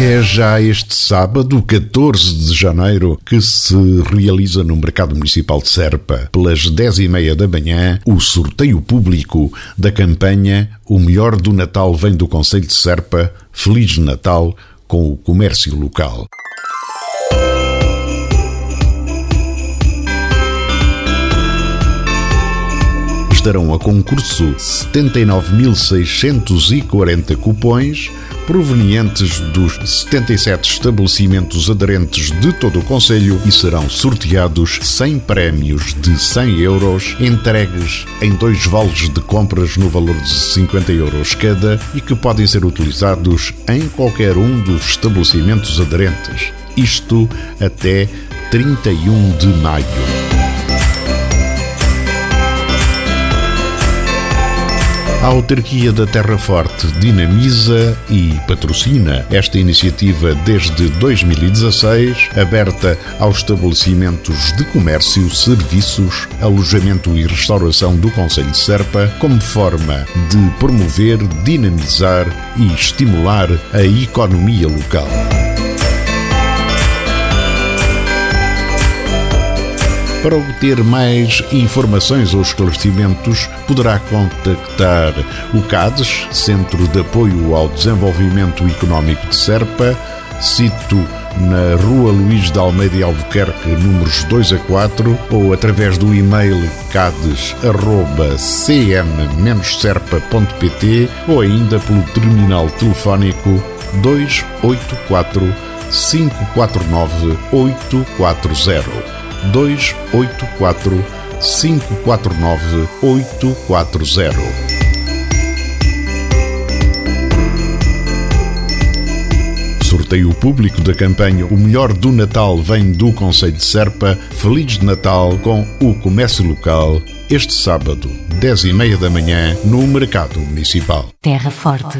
É já este sábado, 14 de janeiro, que se realiza no Mercado Municipal de Serpa, pelas 10 e meia da manhã, o sorteio público da campanha O Melhor do Natal vem do Conselho de Serpa, Feliz Natal, com o comércio local. Estarão a concurso 79.640 cupões provenientes dos 77 estabelecimentos aderentes de todo o Conselho e serão sorteados 100 prémios de 100 euros entregues em dois vales de compras no valor de 50 euros cada e que podem ser utilizados em qualquer um dos estabelecimentos aderentes. Isto até 31 de maio. A autarquia da Terra Forte dinamiza e patrocina esta iniciativa desde 2016, aberta aos estabelecimentos de comércio, serviços, alojamento e restauração do Conselho de Serpa, como forma de promover, dinamizar e estimular a economia local. Para obter mais informações ou esclarecimentos, poderá contactar o CADES, Centro de Apoio ao Desenvolvimento Económico de Serpa, sito na Rua Luís de Almeida e Albuquerque, números 2 a 4, ou através do e-mail cades.cm-serpa.pt ou ainda pelo terminal telefónico 284 549 840. 284 549 840. Sorteio público da campanha O Melhor do Natal vem do Conselho de Serpa. Feliz de Natal com o comércio local este sábado, 10 e meia da manhã, no Mercado Municipal. Terra Forte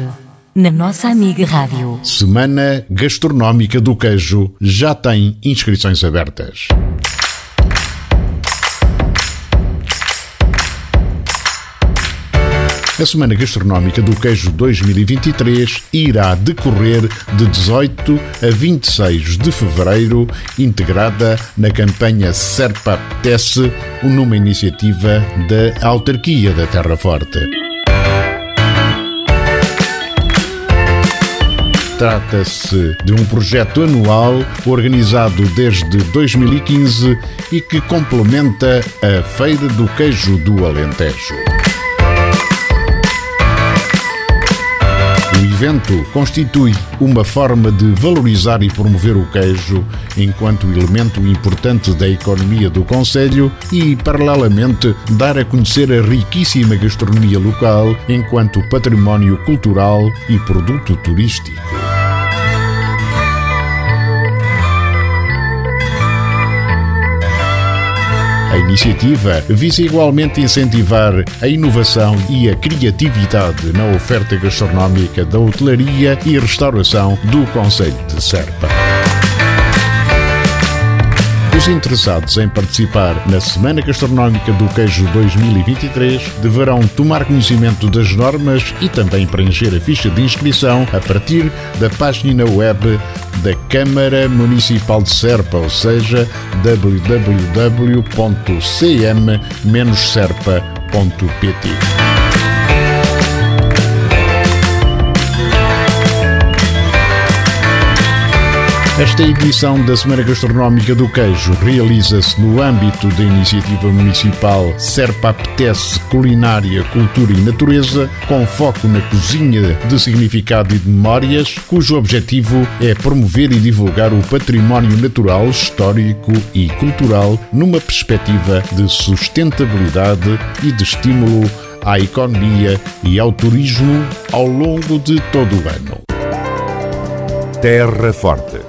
na nossa amiga Rádio. Semana Gastronómica do Queijo já tem inscrições abertas. A Semana Gastronómica do Queijo 2023 irá decorrer de 18 a 26 de fevereiro, integrada na campanha Serpa Apetece, numa iniciativa da Autarquia da Terra Forte. Trata-se de um projeto anual organizado desde 2015 e que complementa a Feira do Queijo do Alentejo. O evento constitui uma forma de valorizar e promover o queijo enquanto elemento importante da economia do Conselho e, paralelamente, dar a conhecer a riquíssima gastronomia local enquanto património cultural e produto turístico. A iniciativa visa igualmente incentivar a inovação e a criatividade na oferta gastronómica da hotelaria e restauração do Conselho de Serpa. Os interessados em participar na Semana Gastronómica do Queijo 2023 deverão tomar conhecimento das normas e também preencher a ficha de inscrição a partir da página web da Câmara Municipal de Serpa, ou seja, www.cm-serpa.pt. Esta edição da Semana Gastronómica do Queijo realiza-se no âmbito da iniciativa municipal Serpa Apetece Culinária, Cultura e Natureza, com foco na cozinha de significado e de memórias, cujo objetivo é promover e divulgar o património natural, histórico e cultural numa perspectiva de sustentabilidade e de estímulo à economia e ao turismo ao longo de todo o ano. Terra Forte